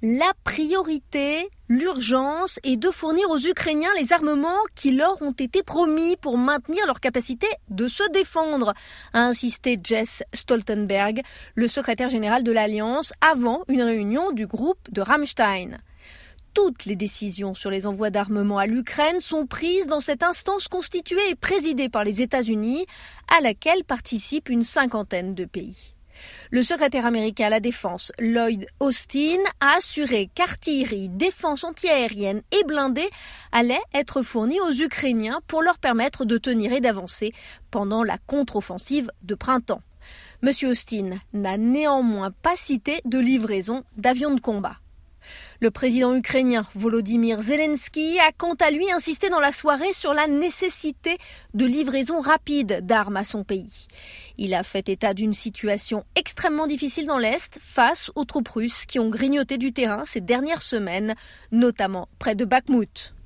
La priorité, l'urgence est de fournir aux Ukrainiens les armements qui leur ont été promis pour maintenir leur capacité de se défendre, a insisté Jess Stoltenberg, le secrétaire général de l'Alliance, avant une réunion du groupe de Rammstein. Toutes les décisions sur les envois d'armement à l'Ukraine sont prises dans cette instance constituée et présidée par les États-Unis, à laquelle participent une cinquantaine de pays. Le secrétaire américain à la Défense, Lloyd Austin, a assuré qu'artillerie, défense antiaérienne et blindée allaient être fournis aux Ukrainiens pour leur permettre de tenir et d'avancer pendant la contre-offensive de printemps. Monsieur Austin n'a néanmoins pas cité de livraison d'avions de combat. Le président ukrainien Volodymyr Zelensky a quant à lui insisté dans la soirée sur la nécessité de livraison rapide d'armes à son pays. Il a fait état d'une situation extrêmement difficile dans l'Est face aux troupes russes qui ont grignoté du terrain ces dernières semaines, notamment près de Bakhmut.